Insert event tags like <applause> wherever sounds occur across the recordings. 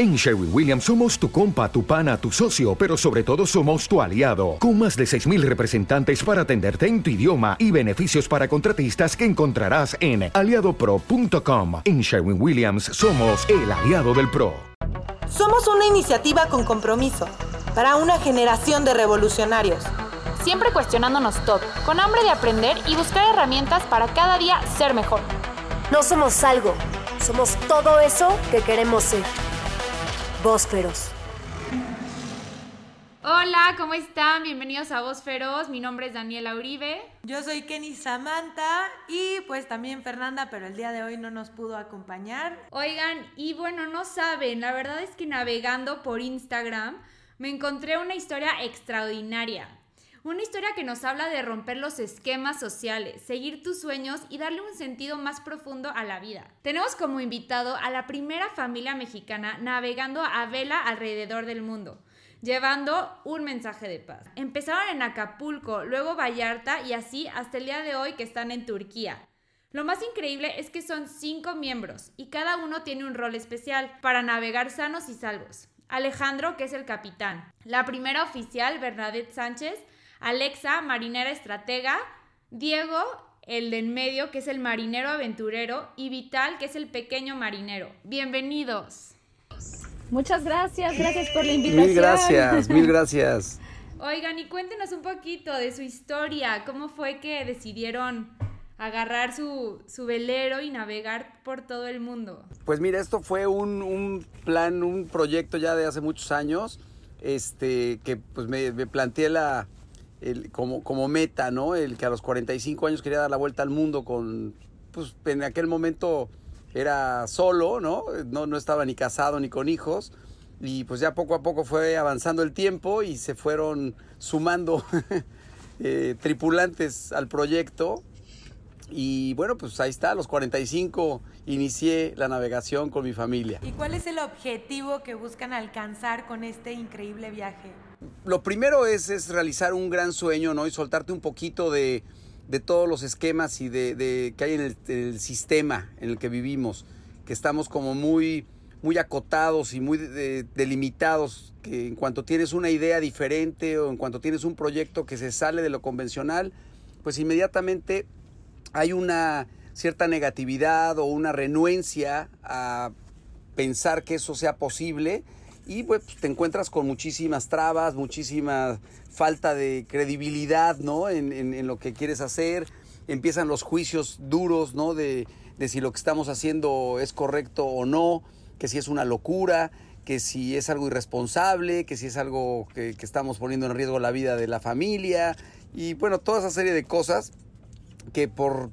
En Sherwin Williams somos tu compa, tu pana, tu socio, pero sobre todo somos tu aliado, con más de 6.000 representantes para atenderte en tu idioma y beneficios para contratistas que encontrarás en aliadopro.com. En Sherwin Williams somos el aliado del PRO. Somos una iniciativa con compromiso para una generación de revolucionarios. Siempre cuestionándonos todo, con hambre de aprender y buscar herramientas para cada día ser mejor. No somos algo, somos todo eso que queremos ser. Voz Feroz. Hola, ¿cómo están? Bienvenidos a Voz Feroz. Mi nombre es Daniela Uribe. Yo soy Kenny Samantha y pues también Fernanda, pero el día de hoy no nos pudo acompañar. Oigan, y bueno, no saben, la verdad es que navegando por Instagram me encontré una historia extraordinaria. Una historia que nos habla de romper los esquemas sociales, seguir tus sueños y darle un sentido más profundo a la vida. Tenemos como invitado a la primera familia mexicana navegando a vela alrededor del mundo, llevando un mensaje de paz. Empezaron en Acapulco, luego Vallarta y así hasta el día de hoy que están en Turquía. Lo más increíble es que son cinco miembros y cada uno tiene un rol especial para navegar sanos y salvos. Alejandro, que es el capitán. La primera oficial, Bernadette Sánchez, Alexa, marinera estratega, Diego, el de en medio, que es el marinero aventurero, y Vital, que es el pequeño marinero. Bienvenidos. Muchas gracias, gracias por la invitación. Mil gracias, mil gracias. <laughs> Oigan, y cuéntenos un poquito de su historia, cómo fue que decidieron agarrar su, su velero y navegar por todo el mundo. Pues mira, esto fue un, un plan, un proyecto ya de hace muchos años, este, que pues me, me planteé la, como, como meta, ¿no? El que a los 45 años quería dar la vuelta al mundo con, pues en aquel momento era solo, ¿no? No, no estaba ni casado ni con hijos. Y pues ya poco a poco fue avanzando el tiempo y se fueron sumando <laughs> eh, tripulantes al proyecto. Y bueno, pues ahí está, a los 45 inicié la navegación con mi familia. ¿Y cuál es el objetivo que buscan alcanzar con este increíble viaje? Lo primero es, es realizar un gran sueño, ¿no? Y soltarte un poquito de, de todos los esquemas y de, de que hay en el, sistema en el que vivimos, que estamos como muy, muy acotados y muy de, delimitados, que en cuanto tienes una idea diferente o en cuanto tienes un proyecto que se sale de lo convencional, pues inmediatamente hay una cierta negatividad o una renuencia a pensar que eso sea posible y pues te encuentras con muchísimas trabas, muchísima falta de credibilidad ¿no? en, en, en, lo que quieres hacer, empiezan los juicios duros ¿no? de, de si lo que estamos haciendo es correcto o no, que si es una locura, que si es algo irresponsable, que si es algo que, que estamos poniendo en riesgo la vida de la familia y bueno, toda esa serie de cosas que por,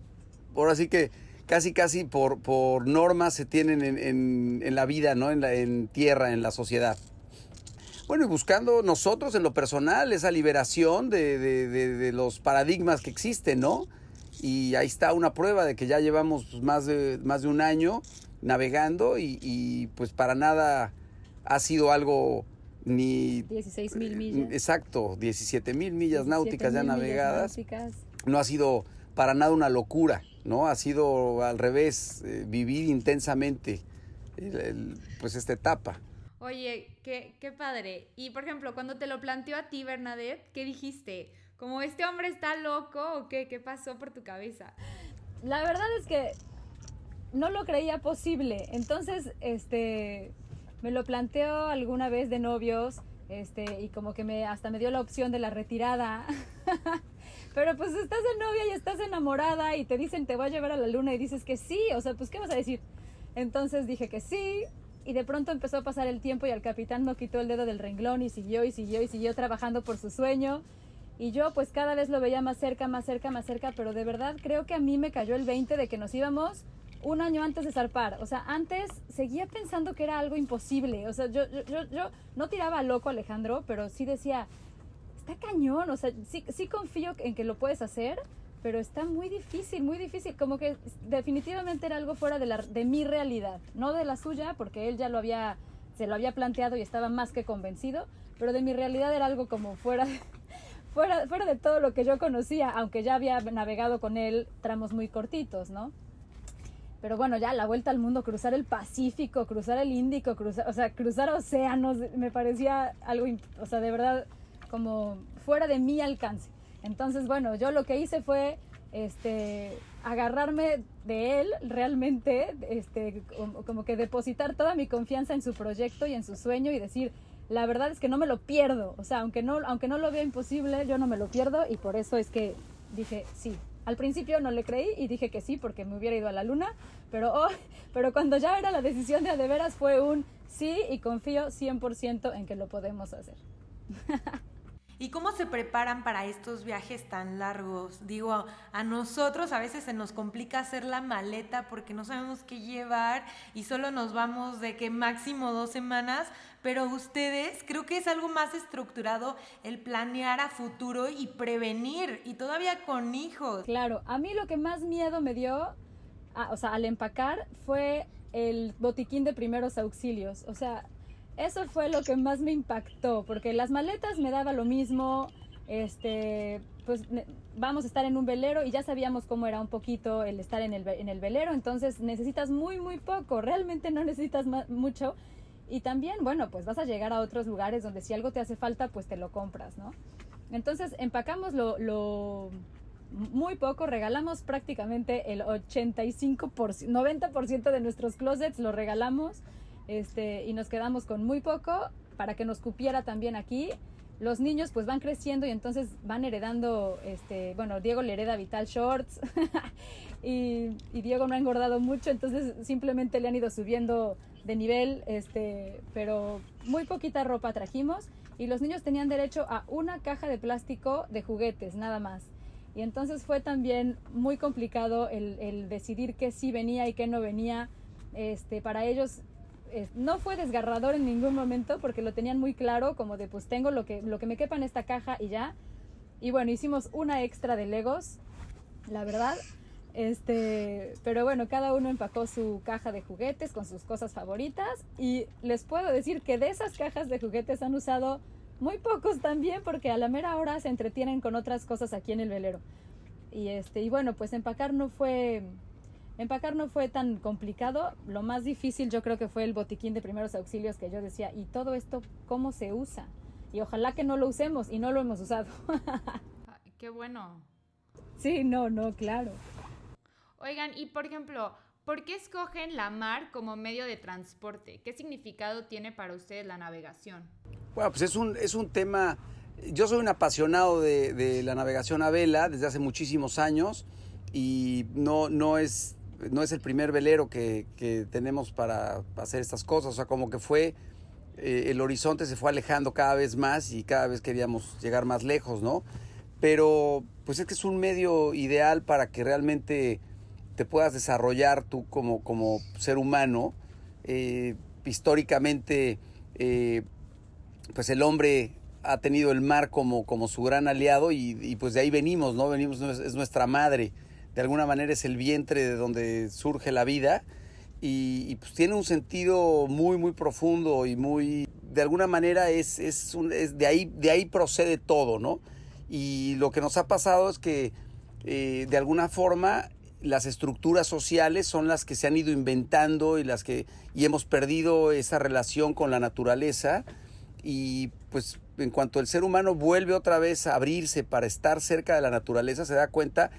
por así que casi casi por, por normas se tienen en, en, en la vida, ¿no? En, la, en tierra, en la sociedad. Bueno, y buscando nosotros en lo personal esa liberación de, de, de, de, los paradigmas que existen, ¿no? Y ahí está una prueba de que ya llevamos pues, más, de, más de un año navegando y, y pues para nada ha sido algo ni... 16 mil millas. Exacto, 17 mil millas náuticas ya navegadas. Náuticas. No ha sido para nada una locura, ¿no? Ha sido al revés, eh, vivir intensamente el, el, pues esta etapa. Oye, qué, qué padre. Y por ejemplo, cuando te lo planteó a ti, Bernadette, ¿qué dijiste? ¿Como este hombre está loco o qué? ¿Qué pasó por tu cabeza? La verdad es que no lo creía posible. Entonces, este, me lo planteó alguna vez de novios, este, y como que me, hasta me dio la opción de la retirada. <laughs> Pero pues estás de novia y estás enamorada y te dicen te voy a llevar a la luna y dices que sí, o sea, pues ¿qué vas a decir? Entonces dije que sí y de pronto empezó a pasar el tiempo y el capitán no quitó el dedo del renglón y siguió y siguió y siguió trabajando por su sueño. Y yo pues cada vez lo veía más cerca, más cerca, más cerca, pero de verdad creo que a mí me cayó el 20 de que nos íbamos un año antes de zarpar. O sea, antes seguía pensando que era algo imposible. O sea, yo, yo, yo no tiraba loco Alejandro, pero sí decía, está cañón, o sea, sí, confío en que lo puedes hacer, pero está muy difícil, muy difícil, como que definitivamente era algo fuera de, la, de mi realidad, no de la suya, porque él ya lo había, se lo había planteado y estaba más que convencido, pero de mi realidad era algo como fuera de, <laughs> fuera, fuera de todo lo que yo conocía, aunque ya había navegado con él tramos muy cortitos, ¿no? pero bueno, ya la vuelta al mundo, cruzar el Pacífico, cruzar el Índico, cruzar, o sea, cruzar océanos, me parecía algo, o sea, de verdad, como fuera de mi alcance. Entonces, bueno, yo lo que hice fue este, agarrarme de él realmente, este, como, que depositar toda mi confianza en su proyecto y en su sueño y decir, la verdad es que no me lo pierdo, o sea, aunque no, aunque no lo vea imposible, yo no me lo pierdo y por eso es que dije sí. Al principio no le creí y dije que sí porque me hubiera ido a la luna, pero, oh, <laughs> pero cuando ya era la decisión de de veras fue un sí y confío 100% en que lo podemos hacer. <laughs> ¿Y cómo se preparan para estos viajes tan largos? Digo, a nosotros a veces se nos complica hacer la maleta porque no sabemos qué llevar y solo nos vamos de que máximo dos semanas, pero ustedes creo que es algo más estructurado el planear a futuro y prevenir y todavía con hijos. Claro, a mí lo que más miedo me dio, o sea, al empacar fue el botiquín de primeros auxilios. O sea, eso fue lo que más me impactó, porque las maletas me daba lo mismo, este, pues vamos a estar en un velero y ya sabíamos cómo era un poquito el estar en el, en el velero, entonces necesitas muy, muy poco, realmente no necesitas mucho. Y también, bueno, pues vas a llegar a otros lugares donde si algo te hace falta, pues te lo compras, ¿no? Entonces empacamos lo, lo muy poco, regalamos prácticamente el 85%, 90% de nuestros closets, lo regalamos este, y nos quedamos con muy poco para que nos cupiera también aquí. Los niños pues van creciendo y entonces van heredando, este, bueno, Diego le hereda Vital Shorts <laughs> y, Diego no ha engordado mucho, entonces simplemente le han ido subiendo de nivel, este, pero muy poquita ropa trajimos y los niños tenían derecho a una caja de plástico de juguetes, nada más. Y entonces fue también muy complicado el, el decidir qué sí venía y qué no venía. Este, para ellos no fue desgarrador en ningún momento porque lo tenían muy claro, como de pues tengo lo que, lo que me quepa en esta caja y ya. Y bueno, hicimos una extra de Legos, la verdad. Este, pero bueno, cada uno empacó su caja de juguetes con sus cosas favoritas y les puedo decir que de esas cajas de juguetes han usado muy pocos también porque a la mera hora se entretienen con otras cosas aquí en el velero. Y este, y bueno, pues empacar no fue Empacar no fue tan complicado, lo más difícil yo creo que fue el botiquín de primeros auxilios que yo decía, ¿y todo esto cómo se usa? Y ojalá que no lo usemos y no lo hemos usado. <laughs> qué bueno. Sí, no, no, claro. Oigan, y por ejemplo, ¿por qué escogen la mar como medio de transporte? ¿Qué significado tiene para ustedes la navegación? Bueno, pues es un, es un tema, yo soy un apasionado de, de la navegación a vela desde hace muchísimos años y no, no es no es el primer velero que, tenemos para hacer estas cosas. O sea, como que fue, eh, el horizonte se fue alejando cada vez más y cada vez queríamos llegar más lejos, ¿no? Pero pues es que es un medio ideal para que realmente te puedas desarrollar tú como, como ser humano. Eh, históricamente, eh, pues el hombre ha tenido el mar como, como su gran aliado y, y pues de ahí venimos, ¿no? Venimos, es nuestra madre de alguna manera es el vientre de donde surge la vida y, pues tiene un sentido muy, muy profundo y muy, de alguna manera es, es, de, ahí, de ahí procede todo, ¿no? Y lo que nos ha pasado es que eh, de alguna forma las estructuras sociales son las que se han ido inventando y las que y hemos perdido esa relación con la naturaleza y pues en cuanto el ser humano vuelve otra vez a abrirse para estar cerca de la naturaleza se da cuenta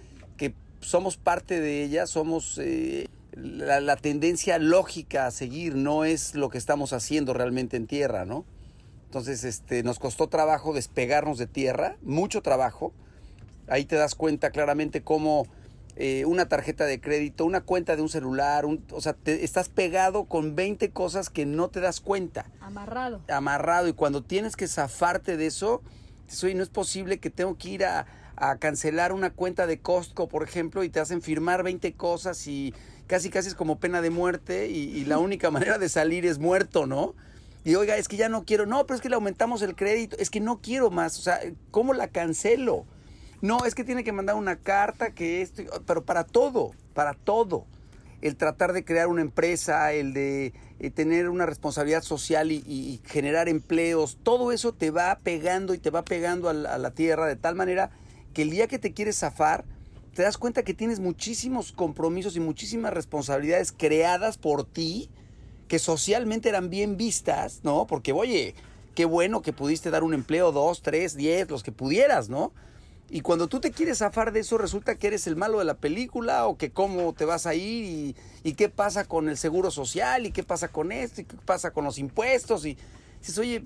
somos parte de ella, somos eh, la, tendencia lógica a seguir, no es lo que estamos haciendo realmente en tierra, ¿no? Entonces, este, nos costó trabajo despegarnos de tierra, mucho trabajo. Ahí te das cuenta claramente cómo eh, una tarjeta de crédito, una cuenta de un celular, o sea, te, estás pegado con 20 cosas que no te das cuenta. Amarrado. Amarrado. Y cuando tienes que zafarte de eso, no es posible que tengo que ir a, a cancelar una cuenta de Costco, por ejemplo, y te hacen firmar 20 cosas y casi casi es como pena de muerte y, la única <laughs> manera de salir es muerto, ¿no? Y oiga, es que ya no quiero, no, pero es que le aumentamos el crédito, es que no quiero más, o sea, ¿cómo la cancelo? No, es que tiene que mandar una carta que esto, pero para todo, para todo. El tratar de crear una empresa, el de eh, tener una responsabilidad social y, generar empleos, todo eso te va pegando y te va pegando a la tierra de tal manera que el día que te quieres zafar, te das cuenta que tienes muchísimos compromisos y muchísimas responsabilidades creadas por ti que socialmente eran bien vistas, ¿no? Porque, oye, qué bueno que pudiste dar un empleo, dos, tres, diez, los que pudieras, ¿no? Y cuando tú te quieres zafar de eso, resulta que eres el malo de la película o que cómo te vas a ir y, qué pasa con el seguro social y qué pasa con esto y qué pasa con los impuestos. Y dices, oye,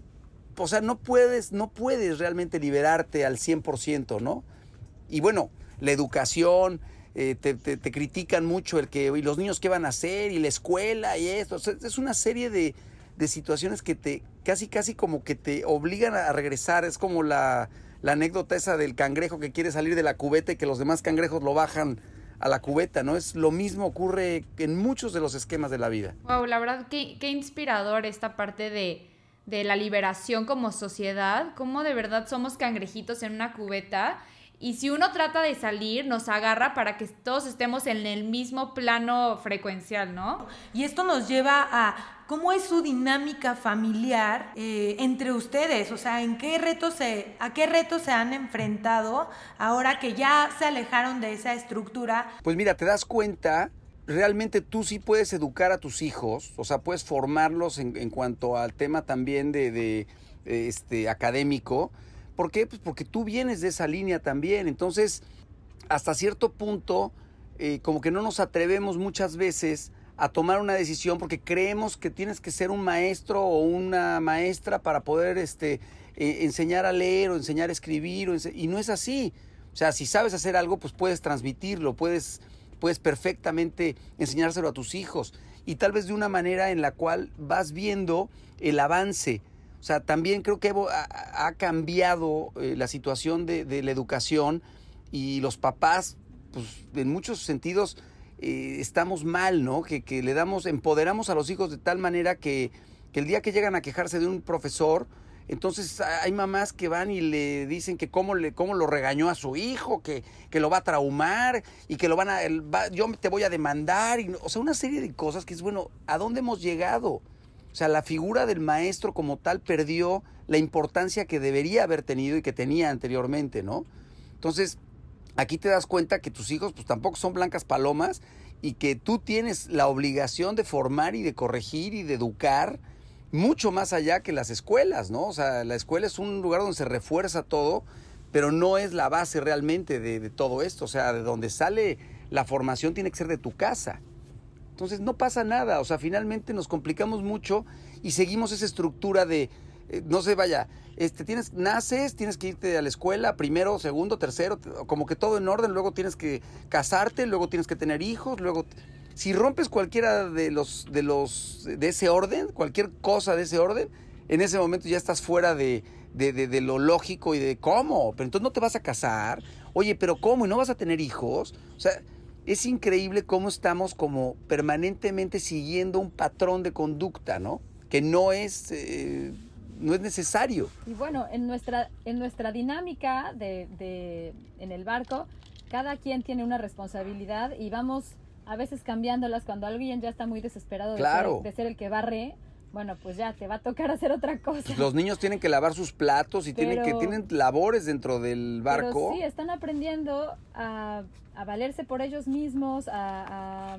o sea, no puedes, no puedes realmente liberarte al 100%, ¿no? Y bueno, la educación, eh, te, te, te, critican mucho el que, y los niños qué van a hacer, y la escuela, y esto. Es una serie de, de situaciones que te, casi, casi como que te obligan a regresar. Es como la la anécdota esa del cangrejo que quiere salir de la cubeta y que los demás cangrejos lo bajan a la cubeta, ¿no? Es lo mismo ocurre en muchos de los esquemas de la vida. Wow, la verdad, qué, qué inspirador esta parte de, de la liberación como sociedad, cómo de verdad somos cangrejitos en una cubeta y si uno trata de salir, nos agarra para que todos estemos en el mismo plano frecuencial, ¿no? Y esto nos lleva a cómo es su dinámica familiar eh, entre ustedes, o sea, en qué retos se, a qué retos se han enfrentado ahora que ya se alejaron de esa estructura. Pues mira, te das cuenta realmente tú sí puedes educar a tus hijos, o sea, puedes formarlos en, en cuanto al tema también de, de, este, académico, ¿Por qué? Pues porque tú vienes de esa línea también. Entonces, hasta cierto punto, eh, como que no nos atrevemos muchas veces a tomar una decisión porque creemos que tienes que ser un maestro o una maestra para poder este, eh, enseñar a leer o enseñar a escribir. O y no es así. O sea, si sabes hacer algo, pues puedes transmitirlo, puedes, puedes perfectamente enseñárselo a tus hijos. Y tal vez de una manera en la cual vas viendo el avance o sea, también creo que ha, cambiado eh, la situación de, la educación y los papás, pues en muchos sentidos eh, estamos mal, ¿no? Que, le damos, empoderamos a los hijos de tal manera que, el día que llegan a quejarse de un profesor, entonces hay mamás que van y le dicen que cómo, le, cómo lo regañó a su hijo, que, que lo va a traumar y que lo van a, yo te voy a demandar, y, o sea, una serie de cosas que es, bueno, ¿a dónde hemos llegado? O sea, la figura del maestro como tal perdió la importancia que debería haber tenido y que tenía anteriormente, ¿no? Entonces, aquí te das cuenta que tus hijos pues tampoco son blancas palomas y que tú tienes la obligación de formar y de corregir y de educar mucho más allá que las escuelas, ¿no? O sea, la escuela es un lugar donde se refuerza todo, pero no es la base realmente de, de todo esto. O sea, de donde sale la formación tiene que ser de tu casa. Entonces no pasa nada, o sea, finalmente nos complicamos mucho y seguimos esa estructura de, eh, no sé, vaya, este, tienes, naces, tienes que irte a la escuela, primero, segundo, tercero, como que todo en orden, luego tienes que casarte, luego tienes que tener hijos, luego, si rompes cualquiera de los, de los, de ese orden, cualquier cosa de ese orden, en ese momento ya estás fuera de, de, de, de, lo lógico y de cómo, pero entonces no te vas a casar, oye, pero cómo, y no vas a tener hijos, o sea, es increíble cómo estamos como permanentemente siguiendo un patrón de conducta, ¿no? Que no es, eh, no es necesario. Y bueno, en nuestra, en nuestra dinámica de, de, en el barco, cada quien tiene una responsabilidad y vamos a veces cambiándolas cuando alguien ya está muy desesperado de, claro. ser, de ser el que barre bueno, pues ya te va a tocar hacer otra cosa. Los niños tienen que lavar sus platos y tienen que tienen labores dentro del barco. Pero sí, están aprendiendo a, a valerse por ellos mismos, a, a,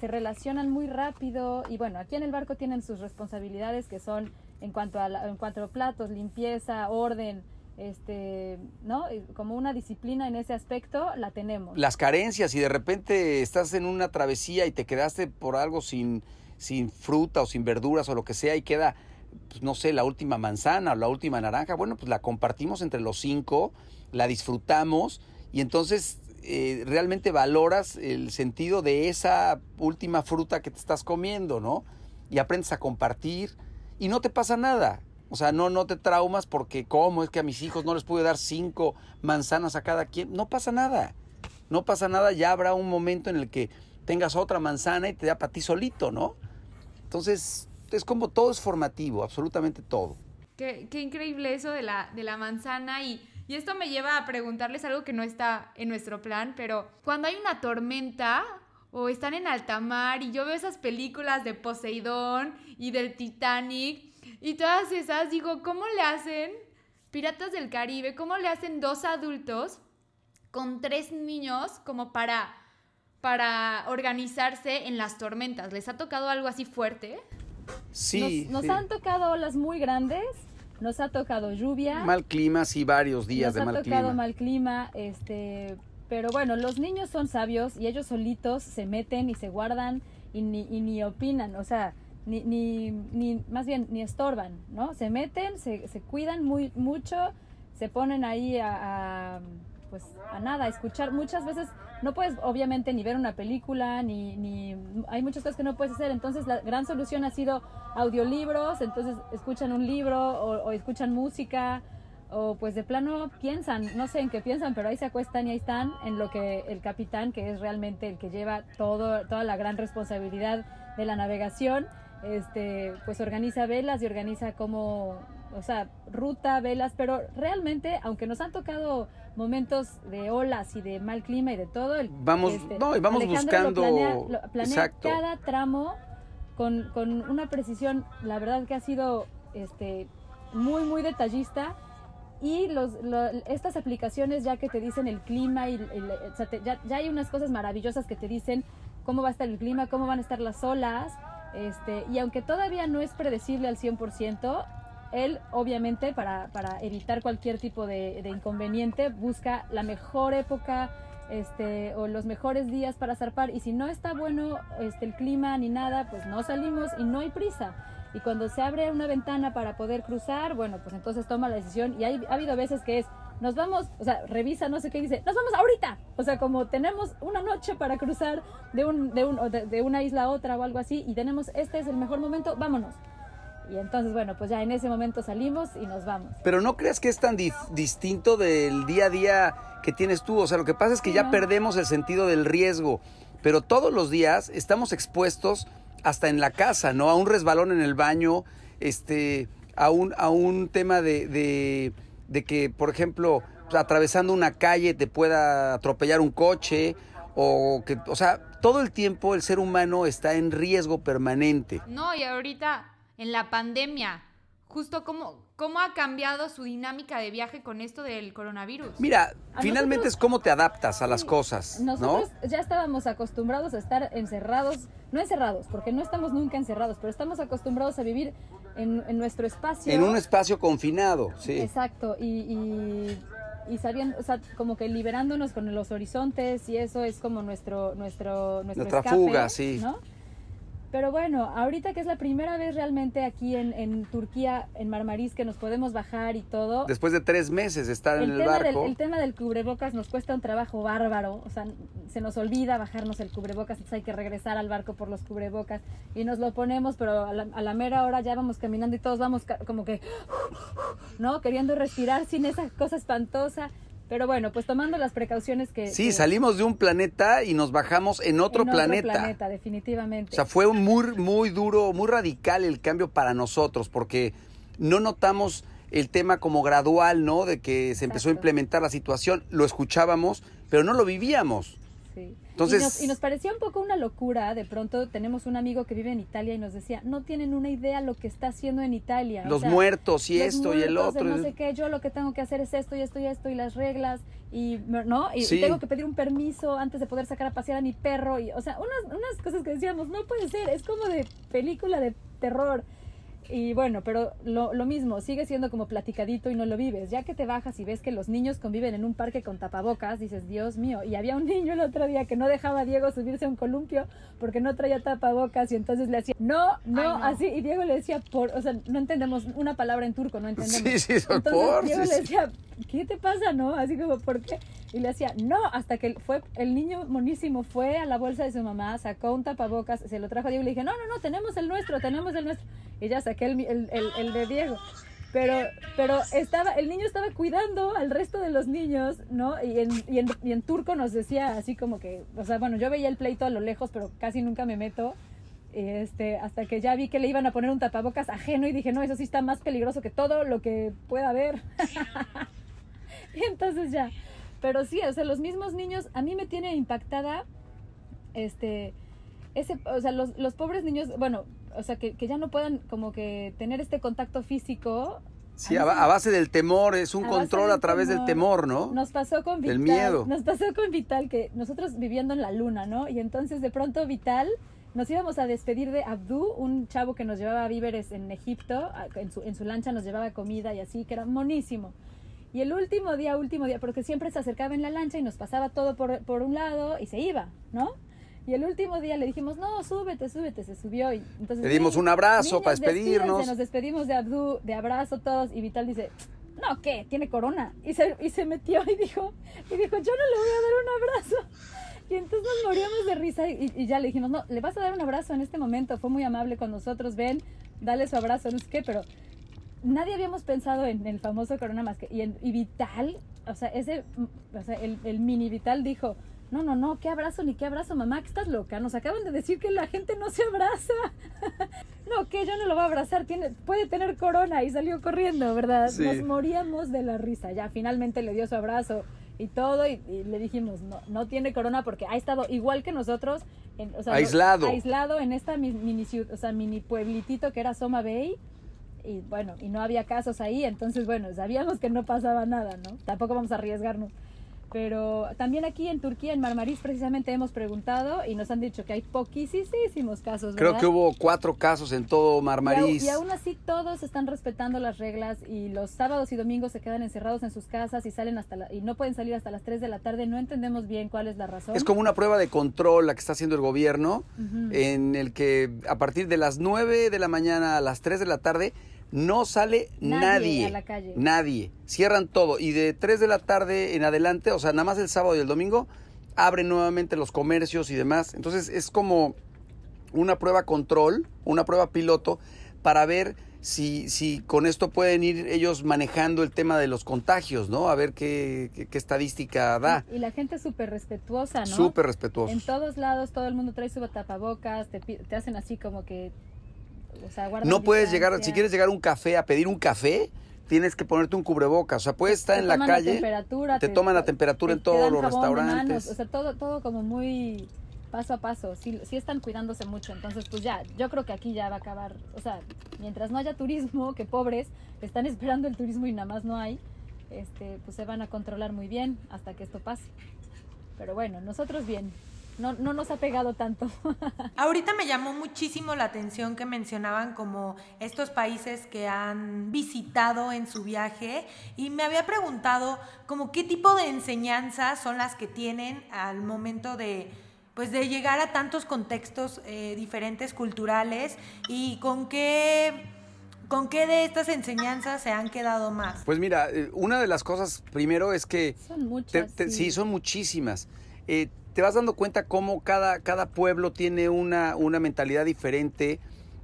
se relacionan muy rápido y bueno, aquí en el barco tienen sus responsabilidades que son en cuanto a la, en cuanto a platos, limpieza, orden, este, ¿no? Como una disciplina en ese aspecto la tenemos. Las carencias y de repente estás en una travesía y te quedaste por algo sin sin fruta o sin verduras o lo que sea y queda, pues, no sé, la última manzana o la última naranja, bueno, pues la compartimos entre los cinco, la disfrutamos y entonces eh, realmente valoras el sentido de esa última fruta que te estás comiendo, ¿no? Y aprendes a compartir y no te pasa nada. O sea, no, no te traumas porque cómo es que a mis hijos no les pude dar cinco manzanas a cada quien. No pasa nada. No pasa nada, ya habrá un momento en el que tengas otra manzana y te da para ti solito, ¿no? Entonces, es como todo es formativo, absolutamente todo. Qué, increíble eso de la, de la manzana y, y esto me lleva a preguntarles algo que no está en nuestro plan, pero cuando hay una tormenta o están en alta mar y yo veo esas películas de Poseidón y del Titanic y todas esas, digo, ¿cómo le hacen Piratas del Caribe? ¿Cómo le hacen dos adultos con tres niños como para, para organizarse en las tormentas. ¿Les ha tocado algo así fuerte? Sí. Nos, sí. nos han tocado olas muy grandes, nos ha tocado lluvia. Mal clima, sí, varios días nos de mal ha tocado clima. mal clima, este, pero bueno, los niños son sabios y ellos solitos se meten y se guardan y ni, y ni opinan, o sea, ni, ni, ni, más bien, ni estorban, ¿no? Se meten, se, se cuidan muy, mucho, se ponen ahí a, a, pues, a nada, a escuchar. Muchas veces no puedes, obviamente, ni ver una película, ni, ni, hay muchas cosas que no puedes hacer, entonces la gran solución ha sido audiolibros, entonces escuchan un libro o, escuchan música, o pues de plano piensan, no sé en qué piensan, pero ahí se acuestan y ahí están en lo que el capitán, que es realmente el que lleva todo, toda la gran responsabilidad de la navegación, este, pues organiza velas y organiza como, o sea, ruta, velas, pero realmente, aunque nos han tocado momentos de olas y de mal clima y de todo, el, Vamos- no, y vamos Alejandro lo buscando- planea, lo- planea exacto. cada tramo con, con una precisión, la verdad que ha sido este, muy, muy detallista. Y los, lo- estas aplicaciones ya que te dicen el clima, y, el- o sea, te- ya, ya hay unas cosas maravillosas que te dicen cómo va a estar el clima, cómo van a estar las olas. Este, y aunque todavía no es predecible al 100%, él obviamente para, para evitar cualquier tipo de, inconveniente busca la mejor época este, o los mejores días para zarpar y si no está bueno este, el clima ni nada, pues no salimos y no hay prisa. Y cuando se abre una ventana para poder cruzar, bueno, pues entonces toma la decisión y hay, ha habido veces que es, nos vamos, o sea, revisa no sé qué dice, nos vamos ahorita. O sea, como tenemos una noche para cruzar de, un, de, un, de, de una isla a otra o algo así y tenemos, este es el mejor momento, vámonos. Y entonces, bueno, pues ya en ese momento salimos y nos vamos. Pero no creas que es tan di- distinto del día a día que tienes tú. O sea, lo que pasa es que Sí, ya no. perdemos el sentido del riesgo. Pero todos los días estamos expuestos hasta en la casa, ¿no? A un resbalón en el baño, este, a un, a un tema de, de, de que, por ejemplo, atravesando una calle te pueda atropellar un coche. O que, o sea, todo el tiempo el ser humano está en riesgo permanente. No, y ahorita en la pandemia, justo cómo, cómo ha cambiado su dinámica de viaje con esto del coronavirus. Mira, A finalmente nosotros- es cómo te adaptas a las Sí, cosas, ¿no? Nosotros ya estábamos acostumbrados a estar encerrados, no encerrados, porque no estamos nunca encerrados, pero estamos acostumbrados a vivir en, en nuestro espacio. En un espacio confinado, sí. Exacto, y, y, y sabiendo, o sea, como que liberándonos con los horizontes y eso es como nuestro, nuestro, nuestro Nuestra escape, fuga, sí. ¿no? Pero bueno, ahorita que es la primera vez realmente aquí en, en Turquía, en Marmaris, que nos podemos bajar y todo, Después de tres meses de estar en el tema del, barco. el tema del cubrebocas nos cuesta un trabajo bárbaro, o sea, se nos olvida bajarnos el cubrebocas, entonces hay que regresar al barco por los cubrebocas y nos lo ponemos, pero a la, a la mera hora ya vamos caminando y todos vamos ca- como que, <gasps> ¿no? Queriendo respirar sin esa cosa espantosa, pero bueno, pues tomando las precauciones que... Sí, que- salimos de un planeta y nos bajamos en otro en planeta. planeta, definitivamente. O sea, fue muy, muy duro, muy radical el cambio para nosotros, porque no notamos el tema como gradual, ¿no? De que se empezó a implementar la situación, lo escuchábamos, pero no lo vivíamos. Sí. Entonces- y, nos, y nos parecía un poco una locura. De pronto tenemos un amigo que vive en Italia y nos decía, no tienen una idea lo que está haciendo en Italia. O Los sea, muertos y los esto y el otro. No sé qué, yo lo que tengo que hacer es esto y esto y esto y las reglas y no y, tengo que pedir un permiso antes de poder sacar a pasear a mi perro y o sea unas unas cosas que decíamos no puede ser es como de película de terror y bueno, pero lo, lo mismo, sigue siendo como platicadito y no lo vives. Ya que te bajas y ves que los niños conviven en un parque con tapabocas, dices, Dios mío. Y había un <laughs> niño el otro día que no dejaba a Diego subirse a un columpio porque no traía tapabocas y entonces le hacía, no, no, Ay, no. así. Y Diego le decía, por, o sea, no entendemos una palabra en turco, no entendemos. Sí, sí, Entonces por, Diego sí, le decía, ¿qué te pasa, no? Así como, ¿por qué? Y le hacía, no, hasta que fue, el niño monísimo fue a la bolsa de su mamá, sacó un tapabocas, se lo trajo a Diego y le dije, no, no, no, tenemos el nuestro, tenemos el nuestro. Y ya saqué el, el, el- de Diego. Pero, pero estaba, el niño estaba cuidando al resto de los niños, ¿no? Y en, y, en, y en turco nos decía así como que, o sea, bueno, yo veía el pleito a lo lejos, pero casi nunca me meto. Este, hasta que ya vi que le iban a poner un tapabocas ajeno y dije, no, eso sí está más peligroso que todo lo que pueda haber. <laughs> y entonces ya. Pero sí, o sea, los mismos niños, a mí me tiene impactada, este, ese, o sea, los, los pobres niños, bueno, o sea, que, que ya no puedan como que tener este contacto físico, Sí, A base del temor, es un a control a través del temor, ¿no? Nos pasó con Vital. Del miedo. Nos pasó con Vital que nosotros viviendo en la luna, ¿no? Y entonces de pronto Vital nos íbamos a despedir de Abdú, un chavo que nos llevaba víveres en Egipto, en su, en su lancha nos llevaba comida y así, que era monísimo. Y el último día, último día, porque siempre se acercaba en la lancha y nos pasaba todo por, por un lado y se iba, ¿no? Y el último día le dijimos, no, súbete, súbete, se subió y entonces... Le dimos un abrazo para despedirnos. Nos despedimos de Abdú, de abrazo todos y Vital dice, no, ¿qué? Tiene corona. Y se, y se metió y dijo, y dijo, yo no le voy a dar un abrazo. Y entonces nos moríamos de risa y, y ya le dijimos, no, le vas a dar un abrazo en este momento. Fue muy amable con nosotros, ven, dale su abrazo, no sé qué, pero nadie habíamos pensado en el famoso corona más que, y, y Vital, o sea, ese, o sea, el, el mini Vital dijo, no, no, no, qué abrazo ni qué abrazo, mamá, que estás loca. Nos acaban de decir que la gente no se abraza. <laughs> no, que yo no lo voy a abrazar, tiene, puede tener corona y salió corriendo, ¿verdad? Sí. Nos moríamos de la risa. Ya finalmente le dio su abrazo y todo y, y le dijimos, no, no tiene corona porque ha estado igual que nosotros, en, o sea, Aislado. aislado en esta mi- mini, ciud- o sea, mini pueblitito que era Soma Bay. Y bueno, y no había casos ahí, entonces bueno, sabíamos que no pasaba nada, ¿no? Tampoco vamos a arriesgarnos. Pero también aquí en Turquía, en Marmaris, precisamente hemos preguntado y nos han dicho que hay poquísimos casos, Creo que hubo cuatro casos en todo Y, au- y aún así todos están respetando las reglas y los sábados y domingos se quedan encerrados en sus casas y salen hasta la- y no pueden salir hasta las 3 de la tarde. No entendemos bien cuál es la razón. Es como una prueba de control la que está haciendo el gobierno, en el que a partir de las 9 de la mañana a las 3 de la tarde no sale Nadie nadie. a la calle. Nadie. Cierran todo. Y de 3 de la tarde en adelante, o sea, nada más el sábado y el domingo, abren nuevamente los comercios y demás. Entonces es como una prueba control, una prueba piloto, para ver si, si con esto pueden ir ellos manejando el tema de los contagios, ¿no? A ver qué, qué- qué estadística da. Y la gente es súper respetuosa, ¿no? Súper respetuosos. En todos lados todo el mundo trae su tapabocas, te, te hacen así como que... O sea, guardan No puedes llegar, si quieres llegar a un café a pedir un café, tienes que ponerte un cubrebocas. O sea, puedes estar Te en la calle, te toman la temperatura en te todos dan los manos, restaurantes. o sea, todo, todo como muy paso a paso. Sí, sí están cuidándose mucho. Entonces, pues ya, yo creo que aquí ya va a acabar. O sea, mientras no haya turismo, <laughs> que pobres, están esperando el turismo y nada más no hay, este, pues se van a controlar muy bien hasta que esto pase. Pero bueno, nosotros bien. No, no nos ha pegado tanto. <laughs> Ahorita me llamó muchísimo la atención que mencionaban como estos países que han visitado en su viaje y me había preguntado como qué tipo de enseñanzas son las que tienen al momento de pues de llegar a tantos contextos eh, diferentes culturales y con qué con qué de estas enseñanzas se han quedado más. Pues mira, eh, una de las cosas primero es que Son te- muchas. sí. son muchísimas. Eh, te vas dando cuenta cómo cada, cada pueblo tiene una, una mentalidad diferente,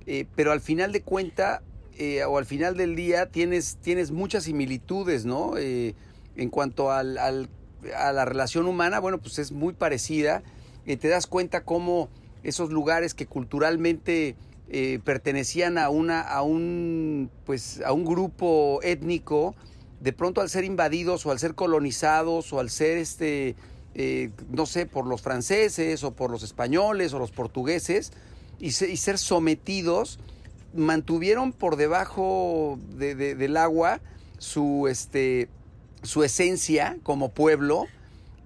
eh, pero al final de cuenta, eh, o al final del día, tienes, tienes muchas similitudes, ¿no? Eh, en cuanto al, al- a la relación humana, bueno, pues es muy parecida. Te das cuenta cómo esos lugares que culturalmente pertenecían a una, a un, pues, a un grupo étnico, de pronto al ser invadidos o al ser colonizados o al ser este eh, no sé por los franceses o por los españoles o los portugueses y, se- y ser sometidos mantuvieron por debajo de- de- del agua su este su esencia como pueblo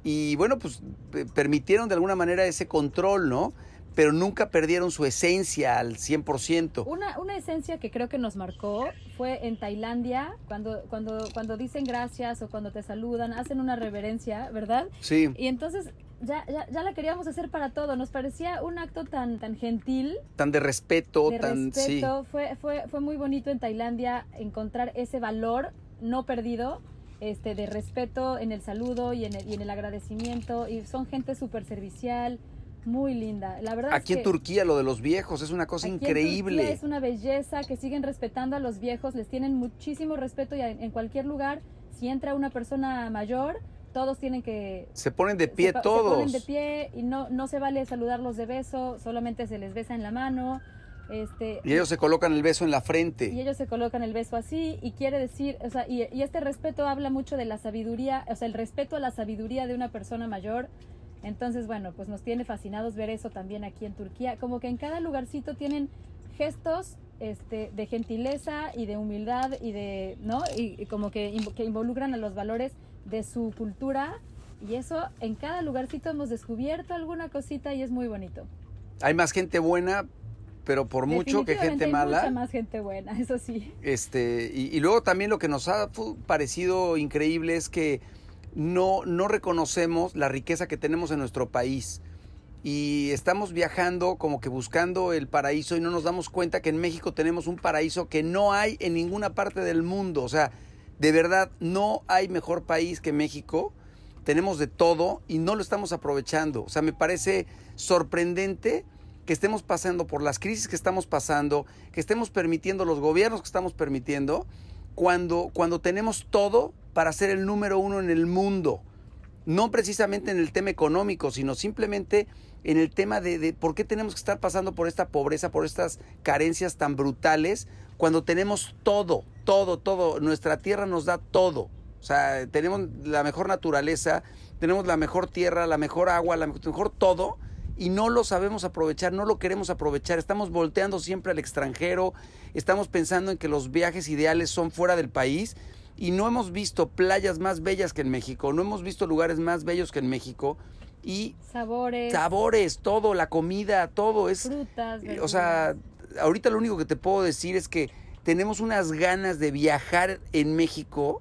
y bueno pues eh, permitieron de alguna manera ese control no pero nunca perdieron su esencia al 100%. Una, una esencia que creo que nos marcó fue en Tailandia, cuando, cuando, cuando dicen gracias o cuando te saludan, hacen una reverencia, ¿verdad? Sí. Y entonces ya, ya, ya la queríamos hacer para todo, nos parecía un acto tan, tan gentil, tan de respeto, de tan sí. respeto, fue, fue, fue muy bonito en Tailandia encontrar ese valor no perdido. Este, de respeto en el saludo y en el, y en el agradecimiento y son gente súper servicial, muy linda. La verdad Aquí es en que Turquía lo de los viejos es una cosa Aquí en increíble. Turquía es una belleza que siguen respetando a los viejos, les tienen muchísimo respeto y en, en cualquier lugar, si entra una persona mayor, todos tienen que... Se ponen de pie se, pa- se todos. ponen de pie y no, no se vale saludarlos de beso, solamente se les besa en la mano. Este, Y ellos se colocan el beso en la frente. y ellos se colocan el beso así y quiere decir, o sea, y, y este respeto habla mucho de la sabiduría, o sea, el respeto a la sabiduría de una persona mayor. Entonces, bueno, pues nos tiene fascinados ver eso también aquí en Turquía. Como que en cada lugarcito tienen gestos este, de gentileza y de humildad y de, ¿no? Y, y como que, que involucran a los valores de su cultura y eso en cada lugarcito hemos descubierto alguna cosita y es muy bonito. Hay más gente buena, pero por mucho que gente hay mala. Mucha más gente buena, <laughs> eso sí. Este, y, y luego también lo que nos ha parecido increíble es que no, no reconocemos la riqueza que tenemos en nuestro país. Y estamos viajando como que buscando el paraíso y no nos damos cuenta que en México tenemos un paraíso que no hay en ninguna parte del mundo. O sea, de verdad, no hay mejor país que México. Tenemos de todo y no lo estamos aprovechando. O sea, me parece sorprendente que estemos pasando por las crisis que estamos pasando, que estemos permitiendo los gobiernos que estamos permitiendo, cuando, cuando tenemos todo para ser el número uno en el mundo. No precisamente en el tema económico, sino simplemente en el tema de, de por qué tenemos que estar pasando por esta pobreza, por estas carencias tan brutales, cuando tenemos todo, todo, todo. Nuestra tierra nos da todo. O sea, tenemos la mejor naturaleza, tenemos la mejor tierra, la mejor agua, la mejor todo, y no lo sabemos aprovechar, no lo queremos aprovechar. Estamos volteando siempre al extranjero, estamos pensando en que los viajes ideales son fuera del país y no hemos visto playas más bellas que en México, no hemos visto lugares más bellos que en México y Sabores, sabores, todo, la comida, todo es frutas, eh, o sea, ahorita lo único que te puedo decir es que tenemos unas ganas de viajar en México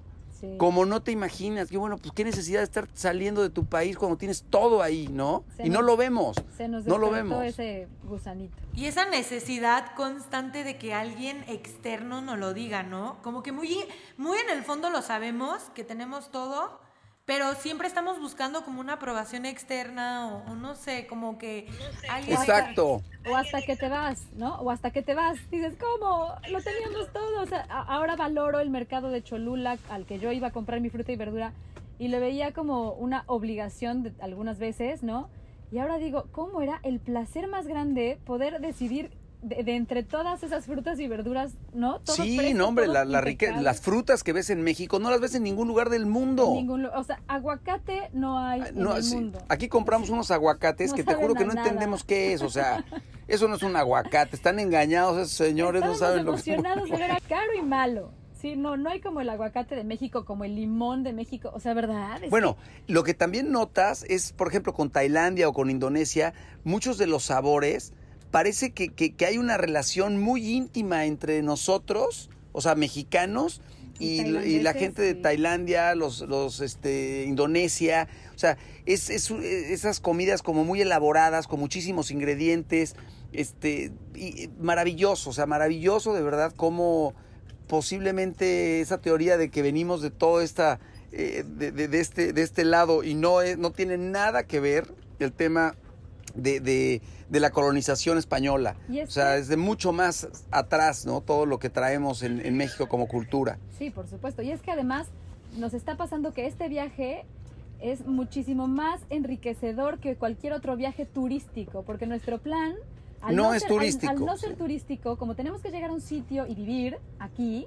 Sí. como no te imaginas. Que bueno, pues qué necesidad de estar saliendo de tu país cuando tienes todo ahí, ¿no? Se y no nos- lo vemos. se nos no lo vemos. ese gusanito. Y esa necesidad constante de que alguien externo nos lo diga, ¿no? Como que muy, muy en el fondo lo sabemos, que tenemos todo, pero siempre estamos buscando como una aprobación externa o, o no sé, como que alguien... Exacto. O hasta que te vas, ¿no? O hasta que te vas. Dices, ¿cómo? Lo teníamos todo. O sea, ahora valoro el mercado de Cholula al que yo iba a comprar mi fruta y verdura y lo veía como una obligación de, algunas veces, ¿no? Y ahora digo, ¿cómo era el placer más grande poder decidir de, de entre todas esas frutas y verduras, ¿no? Sí, no, hombre, la, la rique- las frutas que ves en México no las ves en ningún lugar del mundo. En ningún o sea, aguacate no hay Ah, en el sí. mundo. Aquí compramos unos aguacates No que te juro que no nada. entendemos qué es. O sea, <laughs> eso no es un aguacate. Están engañados esos señores, no saben lo que de ver caro y malo. Sí, no, no hay como el aguacate de México, como el limón de México. O sea, ¿verdad? Es Bueno, lo que también notas es, por ejemplo, con Tailandia o con Indonesia, muchos de los sabores, parece que, que- que hay una relación muy íntima entre nosotros, o sea, mexicanos, Y la gente de. Tailandia, los, los este, Indonesia, o sea, es, es- esas comidas como muy elaboradas, con muchísimos ingredientes, este, y, maravilloso, o sea, maravilloso de verdad como posiblemente esa teoría de que venimos de todo esta eh, de, de- de este de este lado y no es, no tiene nada que ver el tema de, de- de la colonización española es o sea que- es de mucho más atrás no todo lo que traemos en, en México como cultura Sí, por supuesto. Y es que además nos está pasando que este viaje es muchísimo más enriquecedor que cualquier otro viaje turístico, porque nuestro plan... No es ser- al- turístico, Al, no ser sí. turístico, como tenemos que llegar a un sitio y vivir aquí,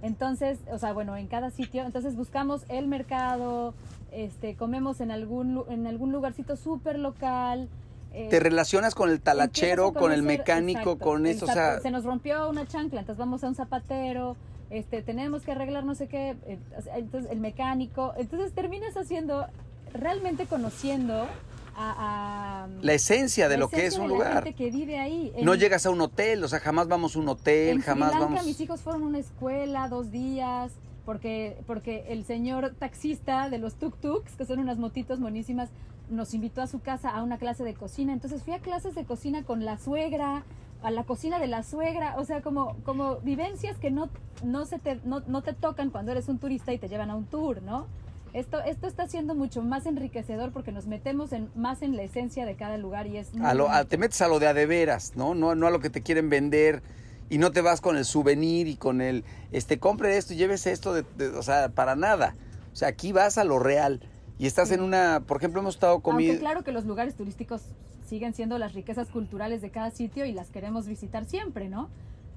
entonces, o sea, bueno, en cada sitio, entonces buscamos el mercado, este, comemos en algún, en algún lugarcito súper local. Eh, te relacionas con el talachero con el mecánico exacto, con eso o zap- sea se nos rompió una chancla, entonces vamos a un zapatero, este, tenemos que arreglar no sé qué, eh, entonces el mecánico, entonces terminas haciendo, realmente conociendo a, a- la esencia de la lo que es un de la lugar gente que vive ahí. En- no llegas a un hotel o sea jamás vamos a un hotel en jamás Sri Lanka vamos mis hijos fueron a una escuela dos días porque porque el señor taxista de los tuk tuks que son unas motitos monísimas nos invitó a su casa a una clase de cocina entonces fui a clases de cocina con la suegra a la cocina de la suegra o sea como como vivencias que no no se te no, no te tocan cuando eres un turista y te llevan a un tour no esto, esto está siendo mucho más enriquecedor porque nos metemos en, más en la esencia de cada lugar y es muy a lo, a- bonito. te metes a lo de a de veras, ¿no? ¿no? No a lo que te quieren vender y no te vas con el souvenir y con el, este, compre esto y lleves esto, de, de- o sea, para nada. O sea, aquí vas a lo real y estás en una, por ejemplo, hemos estado comiendo... claro que los lugares turísticos siguen siendo las riquezas culturales de cada sitio y las queremos visitar siempre, ¿no?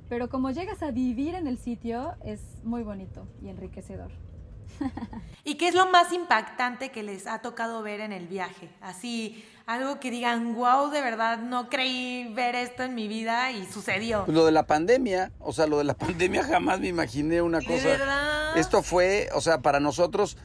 Pero como llegas a vivir en el sitio es muy bonito y enriquecedor. <laughs> ¿Y qué es lo más impactante que les ha tocado ver en el viaje? Así, algo que digan, wow, de verdad no creí ver esto en mi vida y sucedió. Pues lo de la pandemia, o sea, lo de la <laughs> pandemia jamás me imaginé una ¿De cosa. verdad? Esto fue, o sea, para nosotros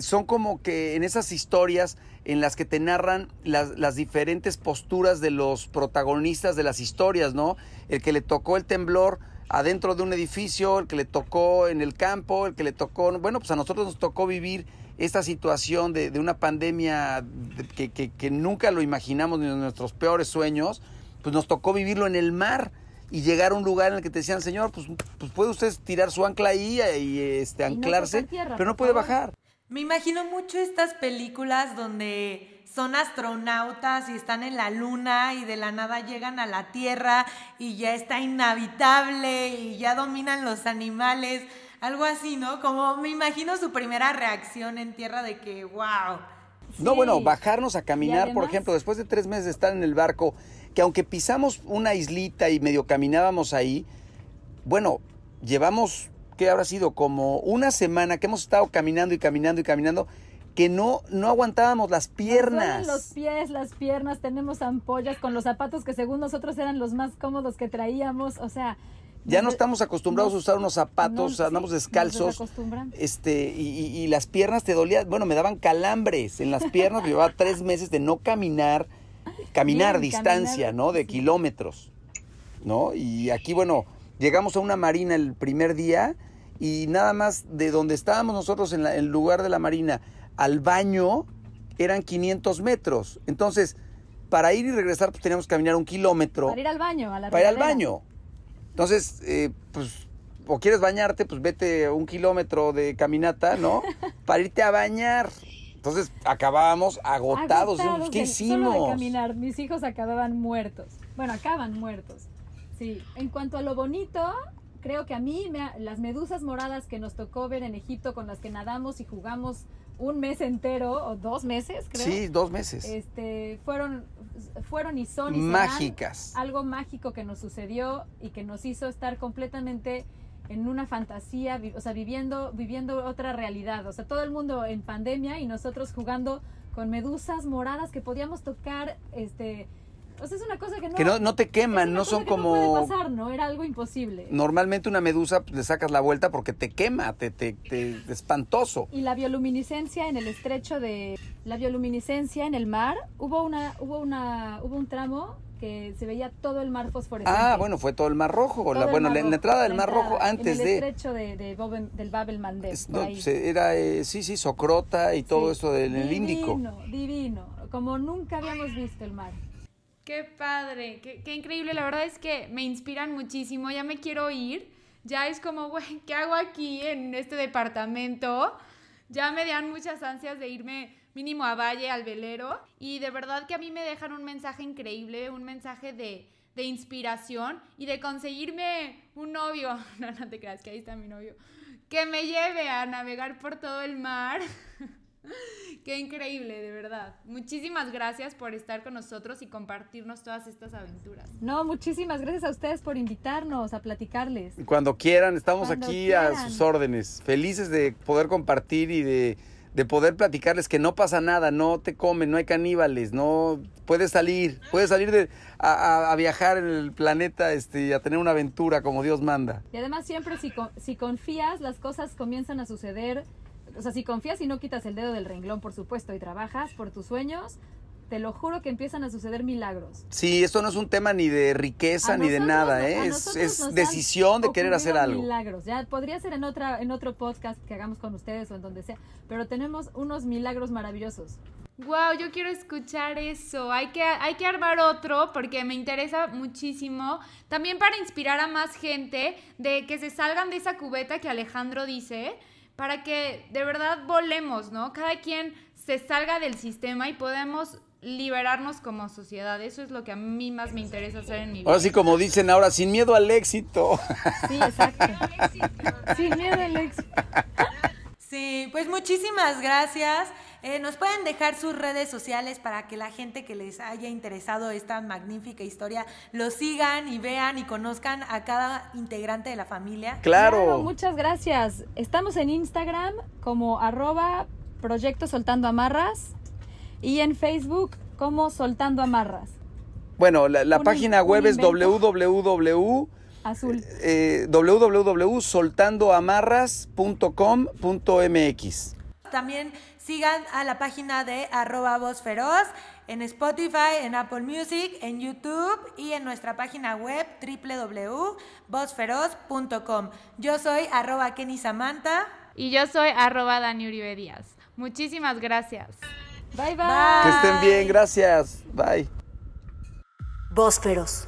son como que en esas historias en las que te narran las, las diferentes posturas de los protagonistas de las historias, ¿no? El que le tocó el temblor adentro de un edificio, el que le tocó en el campo, el que le tocó, bueno, pues a nosotros nos tocó vivir esta situación de, de una pandemia de- que, que- que nunca lo imaginamos ni en nuestros peores sueños, pues nos tocó vivirlo en el mar y llegar a un lugar en el que te decían, señor, pues, pues puede usted tirar su ancla ahí y este, Y anclarse, tierra, pero no puede favor. bajar. Me imagino mucho estas películas donde son astronautas y están en la luna y de la nada llegan a la Tierra y ya está inhabitable y ya dominan los animales, algo así, ¿no? Como me imagino su primera reacción en Tierra de que, wow. No, bueno, bajarnos a caminar, por ejemplo, después de tres meses de estar en el barco, que aunque pisamos una islita y medio caminábamos ahí, bueno, llevamos, ¿qué habrá sido? Como una semana que hemos estado caminando y caminando y caminando, que no, no aguantábamos las piernas. los pies, las piernas, tenemos ampollas con los zapatos que según nosotros eran los más cómodos que traíamos, o sea... Ya no estamos acostumbrados a usar unos zapatos, no, andamos sí, descalzos. Este, y, y- y las piernas te dolían, bueno, me daban calambres en las piernas, llevaba <laughs> tres meses de no caminar, caminar Bien, distancia, caminar, ¿no? De sí. kilómetros, ¿no? Y aquí, bueno, llegamos a una marina el primer día y nada más de donde estábamos nosotros en la- en el lugar de la marina al baño eran 500 metros. Entonces, para ir y regresar, pues teníamos que caminar un kilómetro Para ir al baño, a la para ir al baño. Entonces, eh, pues, o quieres bañarte, pues vete un kilómetro de caminata, ¿no? <laughs> para irte a bañar. Entonces, acabábamos agotados. Agotados ¿Qué de- hicimos? Solo de caminar, mis hijos acababan muertos. Bueno, acaban muertos. Sí, en cuanto a lo bonito, creo que a mí me ha- las medusas moradas que nos tocó ver en Egipto con las que nadamos y jugamos un mes entero o dos meses, creo. Sí, dos meses. Este, fueron fueron y son y serán Mágicas. algo mágico que nos sucedió y que nos hizo estar completamente en una fantasía, o sea, viviendo, viviendo otra realidad. O sea, todo el mundo en pandemia y nosotros jugando con medusas moradas que podíamos tocar, este, o sea, es una cosa que no, que no, no te queman, no son que como... no puede pasar, ¿no? Era algo imposible. Normalmente una medusa pues, le sacas la vuelta porque te quema, te, te, te- espantoso. Y la bioluminiscencia en el estrecho de la bioluminiscencia en el mar, hubo una hubo una hubo un tramo que se veía todo el mar fosforescente. Ah, bueno, fue todo el Mar Rojo. Todo La, el bueno, Mar la, entrada del Mar Rojo, antes en el de... estrecho de, de del Babel Mandeb, es- por no, ahí. se- era, eh, sí, sí, Socrota y todo Sí. eso del el Índico. Divino, divino, como nunca habíamos visto el mar. Qué padre, qué, qué increíble. La verdad es que me inspiran muchísimo. Ya me quiero ir. Ya es como, <laughs> güey, ¿qué hago aquí en este departamento? Ya me dan muchas ansias de irme mínimo a Valle, al velero. Y de verdad que a mí me dejan un mensaje increíble, un mensaje de, de inspiración y de conseguirme un novio. <laughs> No, no te creas que ahí está mi novio. Que me lleve a navegar por todo el mar. <laughs> <laughs> Qué increíble, de verdad. Muchísimas gracias por estar con nosotros y compartirnos todas estas aventuras. No, muchísimas gracias a ustedes por invitarnos a platicarles. Cuando quieran, estamos Cuando aquí a sus órdenes. Felices de poder compartir y de, de poder platicarles que no pasa nada, no te comen, no hay caníbales, no puedes salir, puedes salir de, a, a- a viajar en el planeta este, y a tener una aventura como Dios manda. Y además siempre si, si confías, las cosas comienzan a suceder. O sea, si confías y no quitas el dedo del renglón, por supuesto, y trabajas por tus sueños, te lo juro que empiezan a suceder milagros. Sí, esto no es un tema ni de riqueza A ni de nosotros nada, no- ¿eh? es, es decisión de querer hacer algo. Milagros, ya podría ser en otra en otro podcast que hagamos con ustedes o en donde sea, pero tenemos unos milagros maravillosos. Wow, yo quiero escuchar eso. Hay que, hay que armar otro porque me interesa muchísimo. También para inspirar a más gente de que se salgan de esa cubeta que Alejandro dice, para que de verdad volemos, ¿no? Cada quien se salga del sistema y podemos liberarnos como sociedad. Eso es lo que a mí más me interesa hacer en mi vida. Ahora sí, como dicen ahora, sin miedo al éxito. Sí, exacto. Sin miedo al éxito. Sí, pues muchísimas gracias. Eh, Nos pueden dejar sus redes sociales para que la gente que les haya interesado esta magnífica historia lo sigan y vean y conozcan a cada integrante de la familia. Claro. muchas gracias. Estamos en Instagram como arroba proyecto soltando amarras y en Facebook como soltando amarras. Bueno, la, la Un- página web es www. Azul. eh, www.soltandoamarras.com.mx. También sigan a la página de arroba voz feroz en Spotify, en Apple Music, en YouTube y en nuestra página web www.vozferoz.com. Yo soy arroba Kenny Samantha. Y yo soy arroba Dani Uribe Díaz. Muchísimas gracias. Bye bye. Bye. Que estén bien, gracias. Bye. Voz feroz.